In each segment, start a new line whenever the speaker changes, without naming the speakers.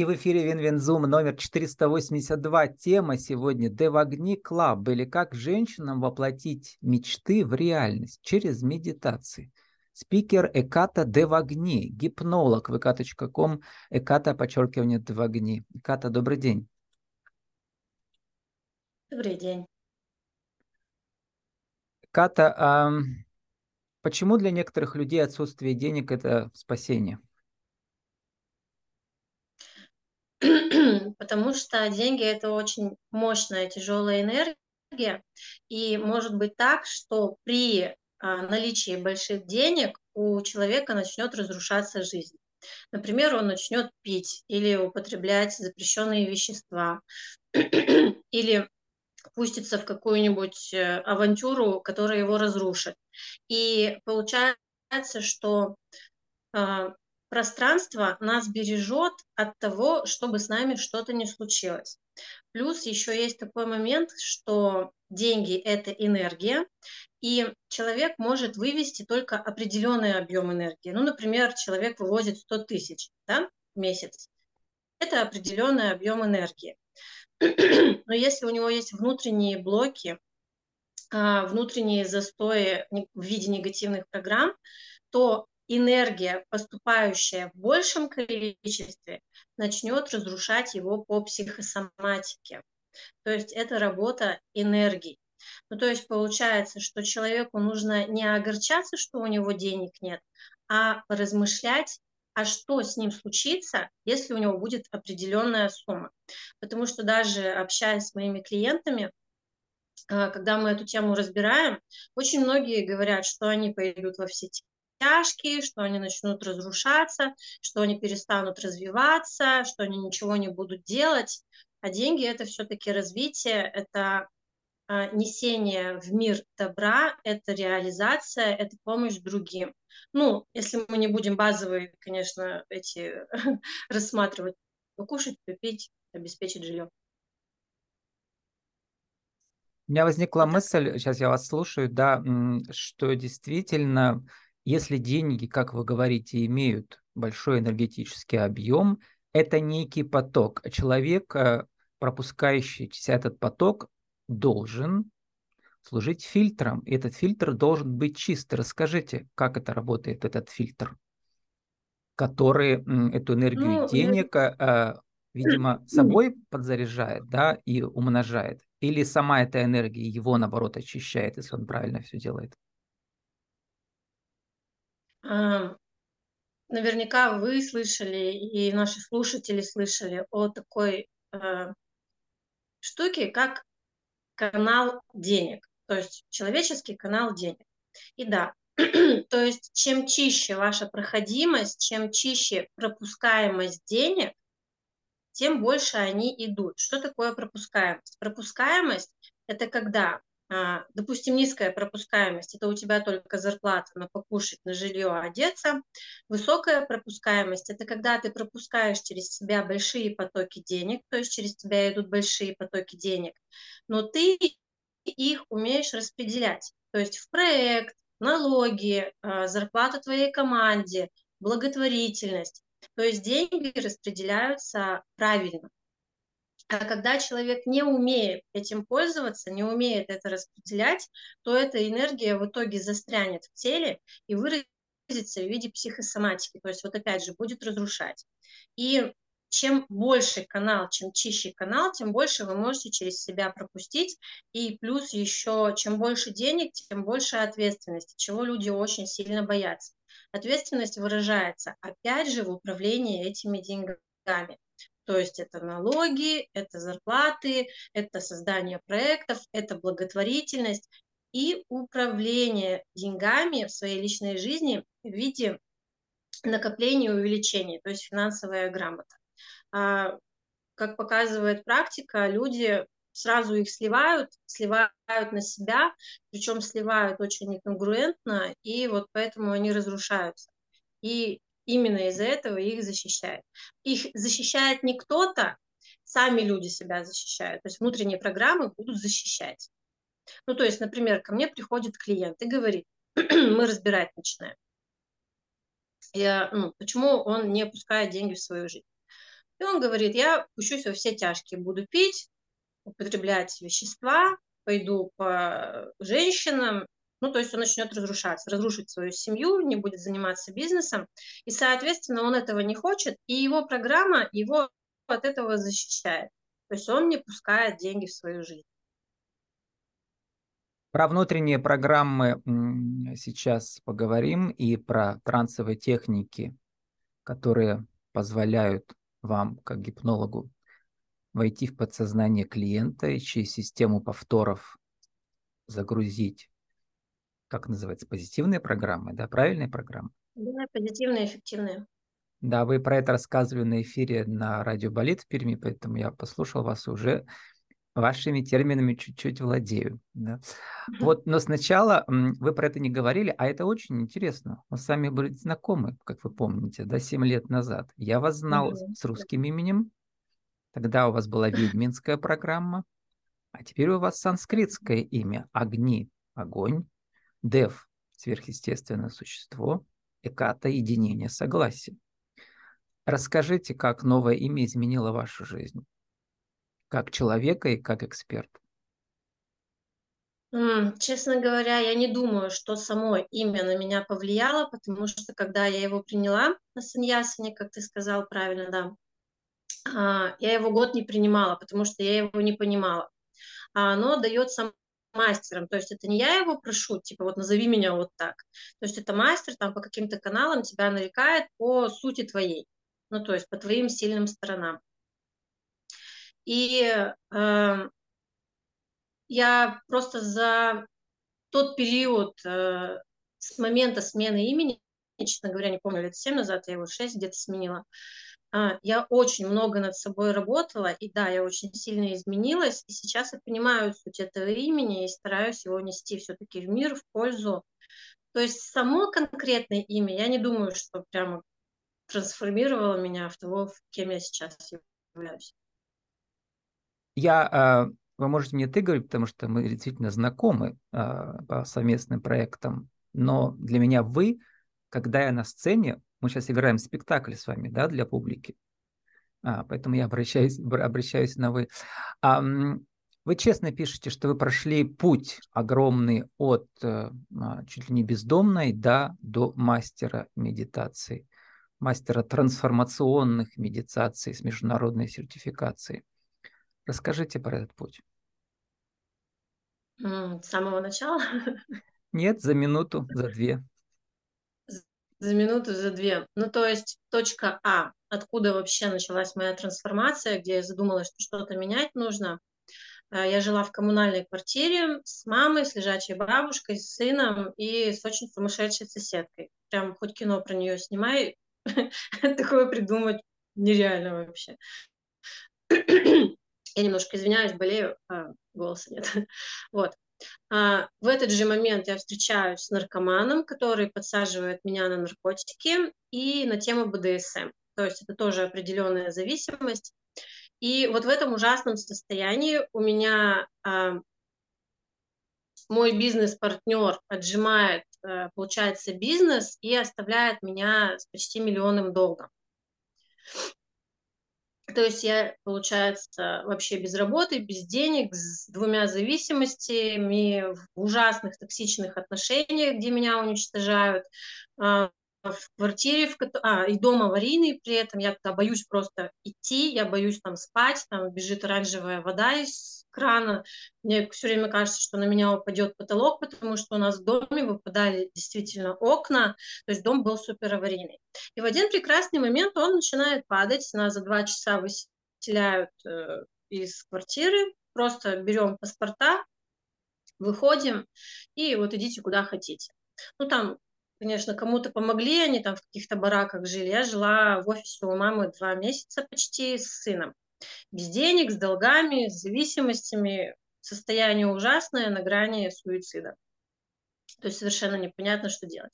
И в эфире WinWinZoom номер 482. Тема сегодня «Devagni Club» или «Как женщинам воплотить мечты в реальность через медитации». Спикер Эката Девагни, гипнолог vk.com, Эката, подчеркивание Девагни. Эката, добрый день.
Добрый день.
Эката, а почему для некоторых людей отсутствие денег – это спасение?
Потому что деньги – это очень мощная, тяжелая энергия, и может быть так, что при а, наличии больших денег у человека начнет разрушаться жизнь. Например, он начнет пить или употреблять запрещенные вещества, или пустится в какую-нибудь э, авантюру, которая его разрушит. И получается, что а, пространство нас бережет от того, чтобы с нами что-то не случилось. Плюс еще есть такой момент, что деньги – это энергия, и человек может вывести только определенный объем энергии. Ну, например, человек вывозит 100 тысяч да, в месяц. Это определенный объем энергии. Но если у него есть внутренние блоки, а, внутренние застои в виде негативных программ, то энергия, поступающая в большем количестве, начнет разрушать его по психосоматике. То есть это работа энергии. Ну, то есть получается, что человеку нужно не огорчаться, что у него денег нет, а размышлять, а что с ним случится, если у него будет определенная сумма. Потому что даже общаясь с моими клиентами, а, когда мы эту тему разбираем, очень многие говорят, что они пойдут во все тяжкие, что они начнут разрушаться, что они перестанут развиваться, что они ничего не будут делать. А деньги это все-таки развитие, это а, несение в мир добра, это реализация, это помощь другим. Ну, если мы не будем базовые, конечно, эти рассматривать, покушать, попить, обеспечить жилье.
У меня возникла мысль, сейчас я вас слушаю, да, что действительно если деньги, как вы говорите, имеют большой энергетический объем, это некий поток. А человек, э, пропускающий этот поток, должен служить фильтром. И этот фильтр должен быть чист. Расскажите, как это работает, этот фильтр, который эту энергию ну, денег, я... видимо, собой подзаряжает, да, и умножает. Или сама эта энергия его, наоборот, очищает, если он правильно все делает.
Наверняка вы слышали и наши слушатели слышали о такой э, штуке, как канал денег, то есть человеческий канал денег. И да, то есть чем чище ваша проходимость, чем чище пропускаемость денег, тем больше они идут. Что такое пропускаемость? Пропускаемость – это когда допустим, низкая пропускаемость, это у тебя только зарплата на покушать, на жилье, одеться. Высокая пропускаемость, это когда ты пропускаешь через себя большие потоки денег, то есть через тебя идут большие потоки денег, но ты их умеешь распределять, то есть в проект, налоги, а, зарплата твоей команде, благотворительность. То есть деньги распределяются правильно. А когда человек не умеет этим пользоваться, не умеет это распределять, то эта энергия в итоге застрянет в теле и выразится в виде психосоматики, то есть вот опять же будет разрушать. И чем больше канал, чем чище канал, тем больше вы можете через себя пропустить. И плюс еще, чем больше денег, тем больше ответственности, чего люди очень сильно боятся. Ответственность выражается, опять же, в управлении этими деньгами. То есть это налоги, это зарплаты, это создание проектов, это благотворительность и управление деньгами в своей личной жизни в виде накопления и увеличения, то есть финансовая грамота. А, как показывает практика, люди сразу их сливают, сливают на себя, причем сливают очень неконгруентно, и вот поэтому они разрушаются. И именно из-за этого их защищает. Их защищает не кто-то, сами люди себя защищают, то есть внутренние программы будут защищать. Ну, то есть, например, ко мне приходит клиент и говорит, мы разбирать начинаем. Я, ну, почему он не опускает деньги в свою жизнь? И он говорит, я пущусь во все тяжкие, буду пить, употреблять вещества, пойду по женщинам, ну, то есть он начнет разрушаться, разрушить свою семью, не будет заниматься бизнесом, и, соответственно, он этого не хочет, и его программа его от этого защищает. То есть он не пускает деньги в свою жизнь.
Про внутренние программы сейчас поговорим и про трансовые техники, которые позволяют вам, как гипнологу, войти в подсознание клиента и через систему повторов загрузить, как называется, позитивные программы, да, правильные программы?
Да, позитивные, эффективные.
Да, вы про это рассказывали на эфире на радио Болит в Перми, поэтому я послушал вас уже вашими терминами чуть-чуть владею. Да. Вот, но сначала вы про это не говорили, а это очень интересно. Мы с вами были знакомы, как вы помните, да, 7 лет назад. Я вас знал mm-hmm. с русским именем, тогда у вас была ведьминская программа, а теперь у вас санскритское имя – Огни, огонь, Дев – сверхъестественное существо, Эката – единение, согласие. Расскажите, как новое имя изменило вашу жизнь? Как человека и как эксперт?
Честно говоря, я не думаю, что само имя на меня повлияло, потому что когда я его приняла на саньясане, как ты сказал правильно, да, а, я его год не принимала, потому что я его не понимала. А оно дается мастером, то есть это не я его прошу, типа вот назови меня вот так, то есть это мастер там по каким-то каналам тебя нарекает по сути твоей, ну то есть по твоим сильным сторонам. И э, я просто за тот период э, с момента смены имени, честно говоря, не помню, лет 7 назад, я его 6 где-то сменила, э, я очень много над собой работала, и да, я очень сильно изменилась, и сейчас я понимаю суть этого имени и стараюсь его нести все-таки в мир, в пользу. То есть само конкретное имя, я не думаю, что прямо трансформировало меня в того, кем я сейчас являюсь.
Я, а, вы можете мне ты говорить, потому что мы действительно знакомы а, по совместным проектам, но для меня вы, когда я на сцене, мы сейчас играем спектакль с вами, да, для публики, а, поэтому я обращаюсь, обращаюсь на вы. А, вы честно пишете, что вы прошли путь огромный от а, чуть ли не бездомной да, до мастера медитации, мастера трансформационных медитаций с международной сертификацией. Расскажите про этот путь.
С самого начала?
Нет, за минуту, за две.
За минуту, за две. Ну, то есть точка А, откуда вообще началась моя трансформация, где я задумалась, что что-то менять нужно. Э, я жила в коммунальной квартире с мамой, с лежачей бабушкой, с сыном и с очень сумасшедшей соседкой. Прям хоть кино про нее снимай, такое придумать нереально вообще. Я немножко извиняюсь, болею, а голоса нет. Вот. А, в этот же момент я встречаюсь с наркоманом, который подсаживает меня на наркотики и на тему БДСМ. То есть это тоже определенная зависимость. И вот в этом ужасном состоянии у меня а, мой бизнес-партнер отжимает, а, получается, бизнес и оставляет меня с почти миллионным долгом. То есть я, получается, вообще без работы, без денег, с двумя зависимостями, в ужасных токсичных отношениях, где меня уничтожают, а, в квартире, в, а, и дом аварийный при этом, я туда боюсь просто идти, я боюсь там спать, там бежит оранжевая вода из крана, мне все время кажется, что на меня упадет потолок, потому что у нас в доме выпадали действительно окна, то есть дом был супер аварийный. И в один прекрасный момент он начинает падать, нас за два часа выселяют э, из квартиры, просто берем паспорта, выходим, и вот идите куда хотите. Ну, там конечно, кому-то помогли, они там в каких-то бараках жили. Я жила в офисе у мамы два месяца почти с сыном. Без денег, с долгами, с зависимостями. Состояние ужасное, на грани суицида. То есть совершенно непонятно, что делать.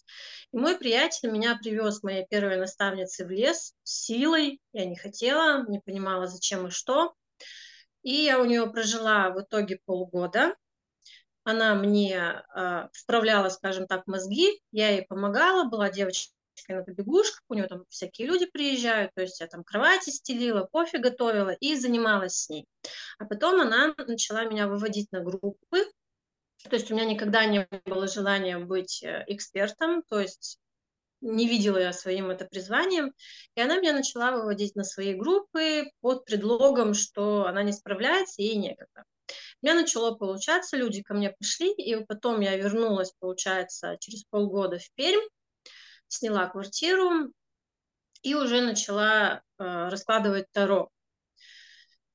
И мой приятель меня привез моей первой наставнице в лес силой. Я не хотела, не понимала, зачем и что. И я у нее прожила в итоге полгода она мне э, вправляла, скажем так, мозги, я ей помогала, была девочка на побегушках, у нее там всякие люди приезжают, то есть я там кровати стелила, кофе готовила и занималась с ней. А потом она начала меня выводить на группы, то есть у меня никогда не было желания быть э, экспертом, то есть не видела я своим это призванием, и она меня начала выводить на свои группы под предлогом, что она не справляется и некогда. У меня начало получаться, люди ко мне пришли, и потом я вернулась, получается, через полгода в Пермь, сняла квартиру и уже начала э, раскладывать таро.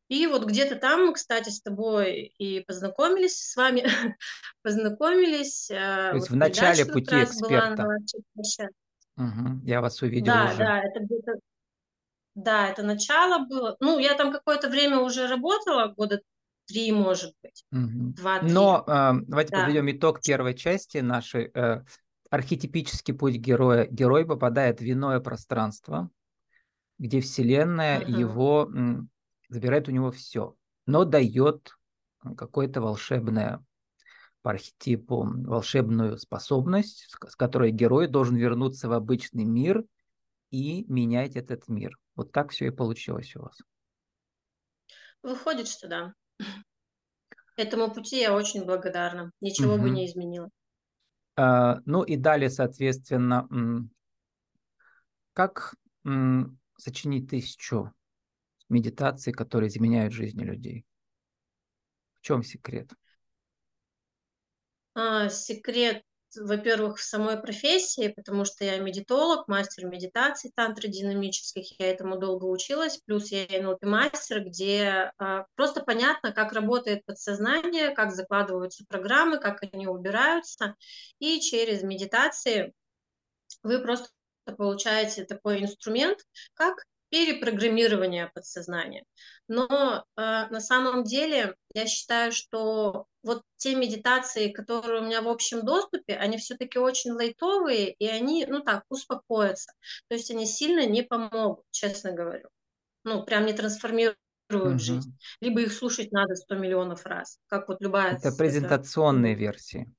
И вот где-то там, кстати, с тобой и познакомились, с вами познакомились.
Э, То есть вот в начале пути эксперта. Угу, я вас увидел
да,
уже.
Да, это где-то да, это начало было. Ну, я там какое-то время уже работала, года три, может быть.
Угу. Два-три. Но э, давайте да. подведем итог первой части нашей. Э, архетипический путь героя. Герой попадает в иное пространство, где Вселенная угу. его забирает у него все, но дает какое-то волшебное по архетипу волшебную способность, с которой герой должен вернуться в обычный мир и менять этот мир. Вот так все и получилось у вас.
Выходит, что да. Этому пути я очень благодарна. Ничего угу. бы не изменила.
А, ну и далее, соответственно, как сочинить тысячу медитаций, которые изменяют жизни людей? В чем секрет?
А, секрет, во-первых, в самой профессии, потому что я медитолог, мастер медитации тантры динамических, я этому долго училась, плюс я NLP-мастер, где а, просто понятно, как работает подсознание, как закладываются программы, как они убираются, и через медитации вы просто получаете такой инструмент, как перепрограммирование подсознания. Но э, на самом деле я считаю, что вот те медитации, которые у меня в общем доступе, они все-таки очень лайтовые, и они, ну так, успокоятся. То есть они сильно не помогут, честно говорю. Ну, прям не трансформируют угу. жизнь. Либо их слушать надо 100 миллионов раз, как вот любая...
Это презентационные это... версии.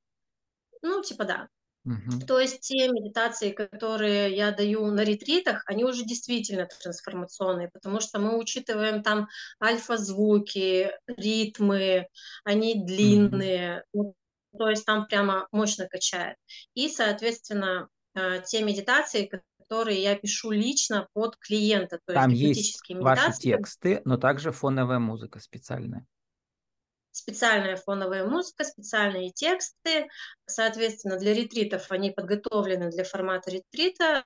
Ну, типа да. Угу. То есть те медитации, которые я даю на ретритах, они уже действительно трансформационные, потому что мы учитываем там альфа-звуки, ритмы, они длинные, угу. то есть там прямо мощно качает. И, соответственно, э, те медитации, которые я пишу лично под клиента,
то там есть, есть ваши тексты, но также фоновая музыка специальная
специальная фоновая музыка, специальные тексты. Соответственно, для ретритов они подготовлены для формата ретрита.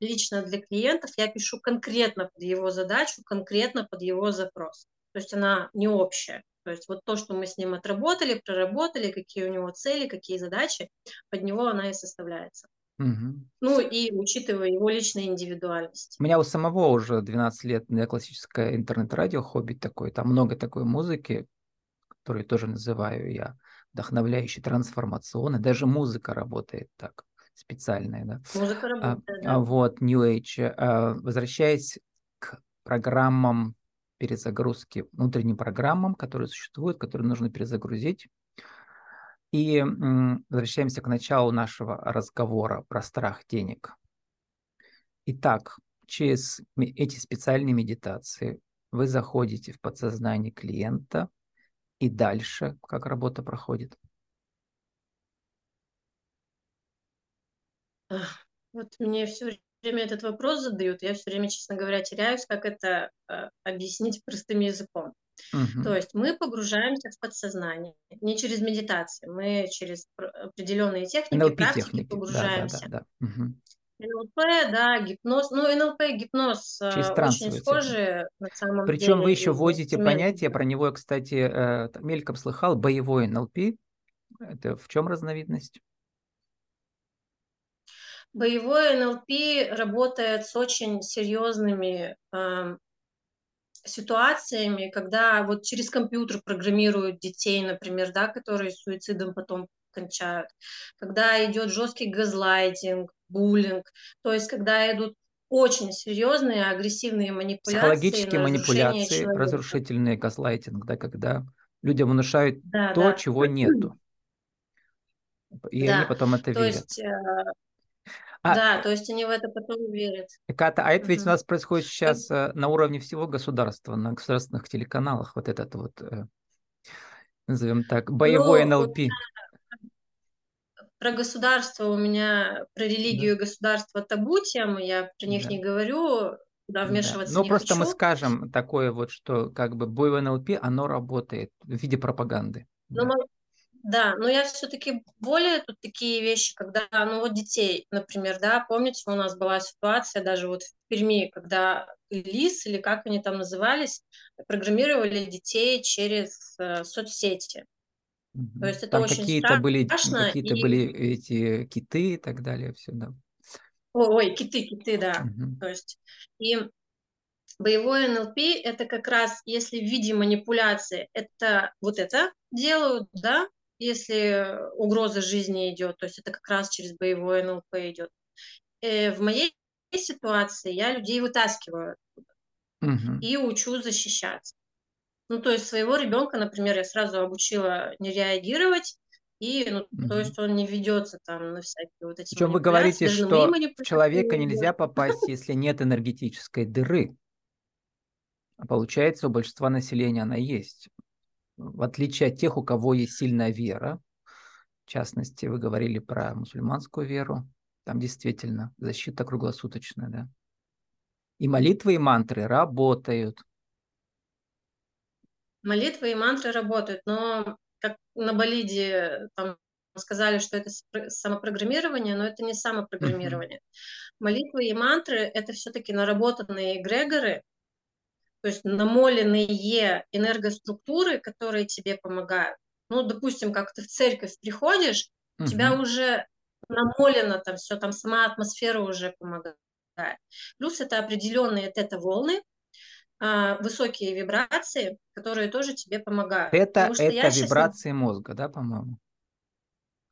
Лично для клиентов я пишу конкретно под его задачу, конкретно под его запрос. То есть она не общая. То есть вот то, что мы с ним отработали, проработали, какие у него цели, какие задачи, под него она и составляется. Угу. Ну и учитывая его личную индивидуальность.
У меня у самого уже 12 лет классическое интернет-радио, хобби такое, там много такой музыки, который тоже называю я вдохновляющий, трансформационный. Даже музыка работает так, специальная. Да?
Музыка а, работает, а,
да. Вот, New Age. А, возвращаясь к программам перезагрузки, внутренним программам, которые существуют, которые нужно перезагрузить. И возвращаемся к началу нашего разговора про страх денег. Итак, через эти специальные медитации вы заходите в подсознание клиента, и дальше как работа проходит?
Вот мне все время этот вопрос задают, я все время, честно говоря, теряюсь, как это э, объяснить простым языком. Угу. То есть мы погружаемся в подсознание не через медитацию, мы через определенные техники,
NLP
практики
техники.
погружаемся.
Да, да, да, да. Угу.
НЛП, да, гипноз. Ну, НЛП и гипноз э, очень схожи на самом
Причем
деле. Причем
вы еще вводите понятие, про него я, кстати, э, мельком слыхал, боевой НЛП. Это в чем разновидность?
Боевой НЛП работает с очень серьезными э, ситуациями, когда вот через компьютер программируют детей, например, да, которые суицидом потом кончают, когда идет жесткий газлайтинг, буллинг, то есть когда идут очень серьезные агрессивные манипуляции.
Психологические манипуляции, человека. разрушительный газлайтинг, да, когда людям внушают да, то, да. чего нету. И да. они потом это то верят. Есть, э... А,
да, то есть они в это потом верят.
Ката, а это ведь у нас происходит сейчас э, на уровне всего государства, на государственных телеканалах, вот этот вот, э, назовем так, боевой
Ну,
НЛП.
Про государство у меня, про
Да,
религию и государство табу темы, я про них
да,
не говорю, туда
да.
вмешиваться
Но
не
просто мы
хочу.
скажем такое вот, что как бы боевой НЛП, оно работает в виде пропаганды.
Но
Да.
мы- Да, но я все-таки более тут такие вещи, когда, ну вот детей, например, да, помните, у нас была ситуация даже вот в Перми, когда ЛИС или как они там назывались, программировали детей через э, соцсети. То есть это
Там
очень
какие-то были, какие-то
И...
были эти киты и так далее, все, да.
Ой, ой, киты, киты, да.
Мгм.
То есть и боевой НЛП это как раз, если в виде манипуляции, это вот это делают, да, если угроза жизни идет, то есть это как раз через боевой НЛП идет. Э, в моей ситуации я людей вытаскиваю
Мгм.
и учу защищаться. Ну, то есть своего ребенка, например, я сразу обучила не реагировать, и, ну, то
Мгм.
есть он не ведется там на всякие вот эти
Причем вы говорите, что в человека
не
нельзя попасть, если нет энергетической дыры. А получается, у большинства населения она есть. В отличие от тех, у кого есть сильная вера, в частности, вы говорили про мусульманскую веру, там действительно защита круглосуточная, да. И молитвы и мантры работают.
Молитвы и мантры работают, но как на Болиде там сказали, что это самопрограммирование, но это не самопрограммирование. Молитвы и мантры – это все-таки наработанные эгрегоры, то есть намоленные энергоструктуры, которые тебе помогают. Ну, допустим, как ты в церковь приходишь, у тебя уже намолено там все, там сама атмосфера уже помогает. Плюс это определенные тета-волны, высокие вибрации, которые тоже тебе помогают.
Это, это
я сейчас
вибрации мозга, да, по-моему?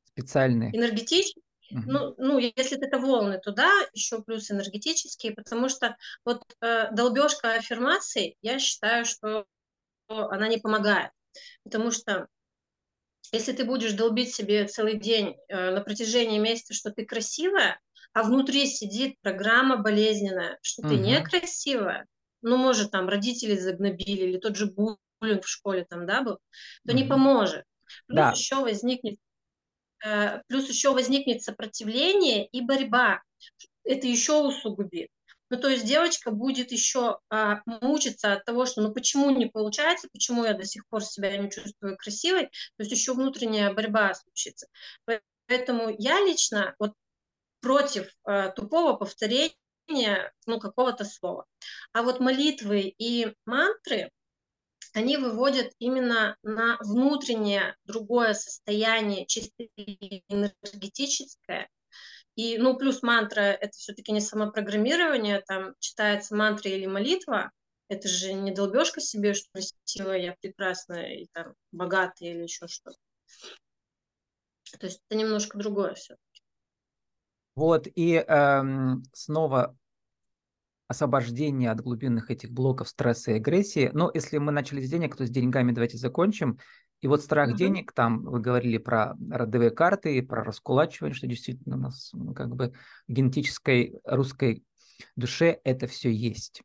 Специальные.
энергетически,
Мгм.
ну, ну, если это волны, то да, еще плюс энергетические, потому что вот э, долбежка аффирмаций, я считаю, что она не помогает. Потому что если ты будешь долбить себе целый день э, на протяжении месяца, что ты красивая, а внутри сидит программа болезненная, что ты
Мгм.
некрасивая, ну, может, там родители загнобили, или тот же буллинг в школе там, да, был, то не поможет. Плюс
Да,
еще возникнет, э, плюс еще возникнет сопротивление и борьба. Это еще усугубит. Ну, то есть девочка будет еще а, мучиться от того, что ну почему не получается, почему я до сих пор себя не чувствую красивой, то есть еще внутренняя борьба случится. Поэтому я лично вот против э, тупого повторения ну, какого-то слова. А вот молитвы и мантры, они выводят именно на внутреннее другое состояние, чисто энергетическое. И, ну, плюс мантра – это все-таки не самопрограммирование, там читается мантра или молитва, это же не долбежка себе, что красивая, я прекрасная и там богатая или еще что-то. То есть это немножко другое все.
Вот и эм, снова освобождение от глубинных этих блоков стресса и агрессии. Но если мы начали с денег, то с деньгами давайте закончим. И вот страх
Мгм.
денег, там вы говорили про родовые карты, про раскулачивание, что действительно у нас ну, как бы в генетической русской душе это все есть.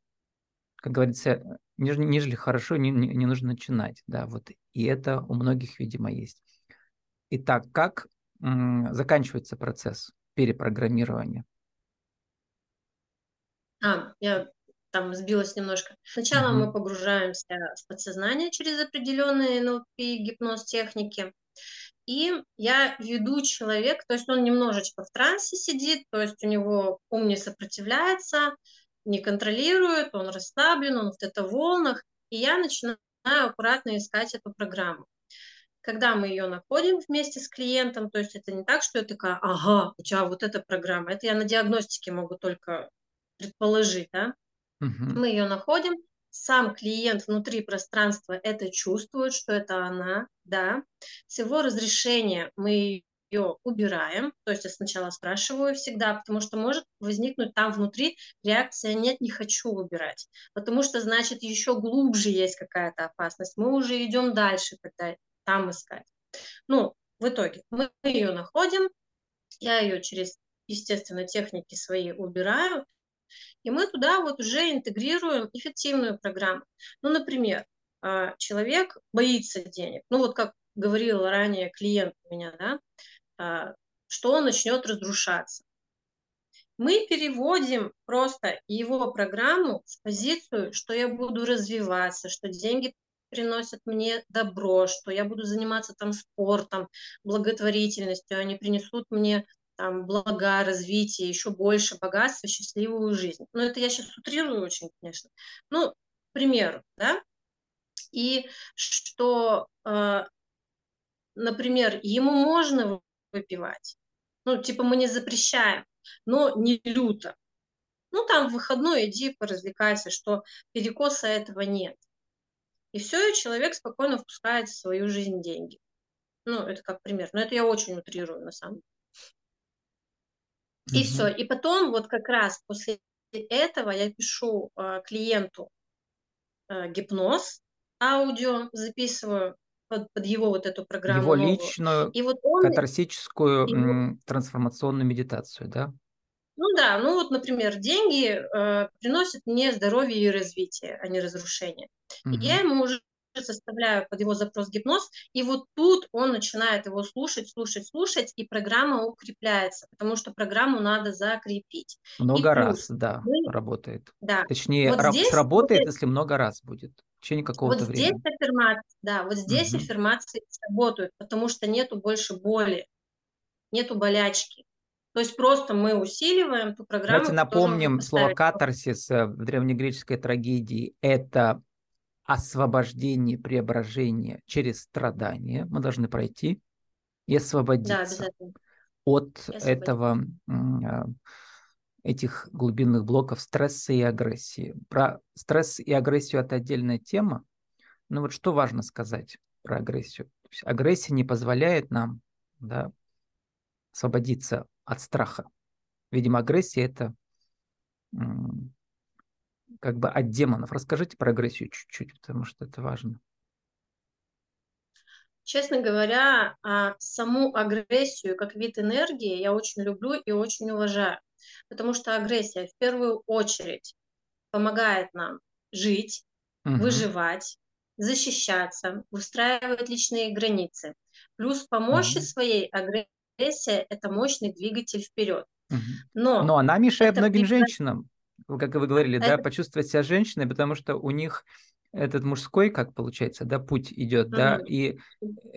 Как говорится, нежели, нежели хорошо, не, не, не нужно начинать. Да, вот. И это у многих, видимо, есть. Итак, как м, заканчивается процесс перепрограммирования?
А, я там сбилась немножко. Сначала мы
Мгм.
погружаемся в подсознание через определенные НЛП, гипноз техники. И я веду человека, то есть он немножечко в трансе сидит, то есть у него ум не сопротивляется, не контролирует, он расслаблен, он в это волнах, и я начинаю аккуратно искать эту программу. Когда мы ее находим вместе с клиентом, то есть это не так, что я такая, ага, у тебя вот эта программа, это я на диагностике могу только предположить, да,
Мгм.
мы ее находим, сам клиент внутри пространства это чувствует, что это она, да. С его разрешения мы ее убираем, то есть я сначала спрашиваю всегда, потому что может возникнуть там внутри реакция «нет, не хочу убирать», потому что, значит, еще глубже есть какая-то опасность, мы уже идем дальше, когда там искать. Ну, в итоге мы ее находим, я ее через естественно, техники свои убираю, и мы туда вот уже интегрируем эффективную программу. Ну, например, а, человек боится денег. Ну, вот как говорил ранее клиент у меня, да, а, что он начнет разрушаться. Мы переводим просто его программу в позицию, что я буду развиваться, что деньги приносят мне добро, что я буду заниматься там спортом, благотворительностью, они принесут мне там блага, развитие, еще больше богатства, счастливую жизнь. Но это я сейчас утрирую очень, конечно. Ну, к примеру, да. И что, э, например, ему можно выпивать, ну, типа мы не запрещаем, но не люто. Ну, там в выходной иди поразвлекайся, что перекоса этого нет. И все, и человек спокойно впускает в свою жизнь деньги. Ну, это как пример. Но это я очень утрирую, на самом деле. И все. И потом вот как раз после этого я пишу э, клиенту э, гипноз, аудио записываю под, под его вот эту программу.
Его новую. личную и вот он, катарсическую его... трансформационную медитацию, да?
Ну да, ну вот, например, деньги э, приносят мне здоровье и развитие, а не разрушение. Угу. И я ему уже составляю под его запрос гипноз, и вот тут он начинает его слушать, слушать, слушать, и программа укрепляется, потому что программу надо закрепить.
Много и раз, плюс, да, мы... работает. Да. Точнее, вот здесь, сработает, вот, если много раз будет в течение какого-то
вот
времени.
Здесь аффирмации, да, вот здесь угу. аффирмации работают, потому что нету больше боли, нету болячки. То есть просто мы усиливаем ту программу.
Давайте напомним слово катарсис в древнегреческой трагедии. Это освобождение, преображение через страдания мы должны пройти и освободиться да, от этого, а, этих глубинных блоков стресса и агрессии. Про стресс и агрессию это отдельная тема, но вот что важно сказать про агрессию. агрессия не позволяет нам да, освободиться от страха. Видимо, агрессия это как бы от демонов. Расскажите про агрессию чуть-чуть, потому что это важно.
Честно говоря, а, саму агрессию как вид энергии я очень люблю и очень уважаю, потому что агрессия в первую очередь помогает нам жить, угу. выживать, защищаться, выстраивать личные границы. Плюс по мощи угу. своей агрессия – это мощный двигатель вперед.
Угу. Но, Но она мешает многим женщинам как вы говорили, да, почувствовать себя женщиной, потому что у них этот мужской, как получается, да, путь идет, да, и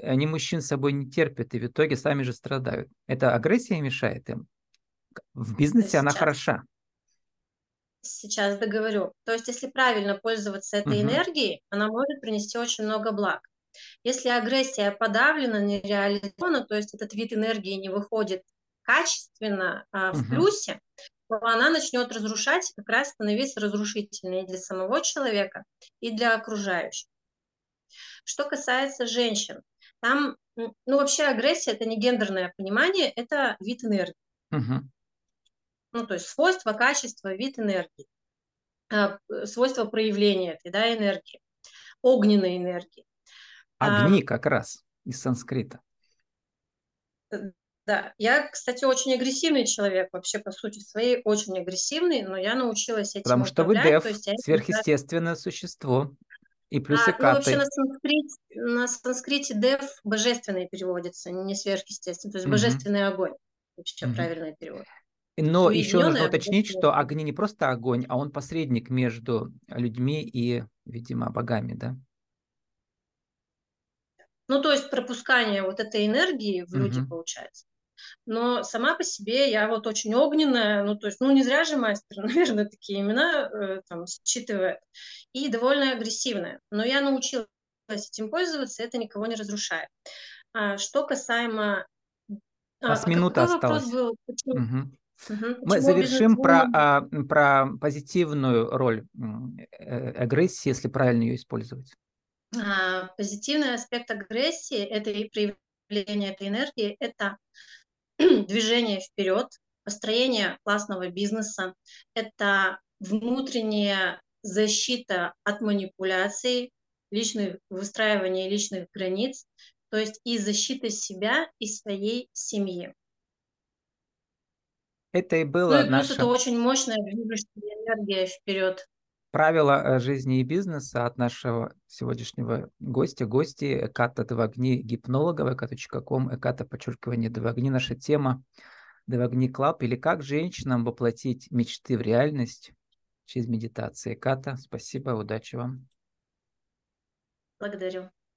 они мужчин с собой не терпят, и в итоге сами же страдают. Это агрессия мешает им. В бизнесе сейчас, она хороша.
Сейчас договорю. То есть, если правильно пользоваться этой mm-hmm. энергией, она может принести очень много благ. Если агрессия подавлена, нереализована, то есть этот вид энергии не выходит качественно а, в mm-hmm. плюсе, то она начнет разрушать, как раз становиться разрушительной для самого человека, и для окружающих. Что касается женщин, там, ну, вообще агрессия – это не гендерное понимание, это вид энергии. Угу. Ну, то есть свойства, качество, вид энергии, а, свойства проявления этой да, энергии, огненной энергии.
Огни а, как раз из санскрита.
Да, я, кстати, очень агрессивный человек, вообще по сути своей очень агрессивный, но я научилась этим
Потому что вы дев, есть сверхъестественное существо. И плюсы а,
ну, вообще на санскрите, на санскрите дев божественный переводится, не сверхъестественный, то есть угу. божественный огонь. Вообще угу. правильный перевод.
Но еще нужно уточнить, что огни не просто огонь, а он посредник между людьми и, видимо, богами, да?
Ну, то есть пропускание вот этой энергии в люди угу. получается но сама по себе я вот очень огненная, ну, то есть, ну, не зря же мастер, наверное, такие имена э, там считывает, и довольно агрессивная. Но я научилась этим пользоваться, это никого не разрушает. А, что касаемо...
А, а с минуты осталось. Был? Почему? Угу. Угу. Мы завершим про, а, про позитивную роль э, агрессии, если правильно ее использовать.
А, позитивный аспект агрессии, это и проявление этой энергии, это движение вперед, построение классного бизнеса, это внутренняя защита от манипуляций, личных, выстраивание личных границ, то есть и защита себя и своей семьи.
Это и было
Ну и плюс
наше...
это очень мощная движущая энергия вперед.
Правила э, жизни и бизнеса от нашего сегодняшнего гостя, гости Эката Девагни, гипнолога, ekata.com, Эката, подчеркивание Девагни. Наша тема Devagni Club или как женщинам воплотить мечты в реальность через медитацию. Эката, спасибо, удачи вам.
Благодарю.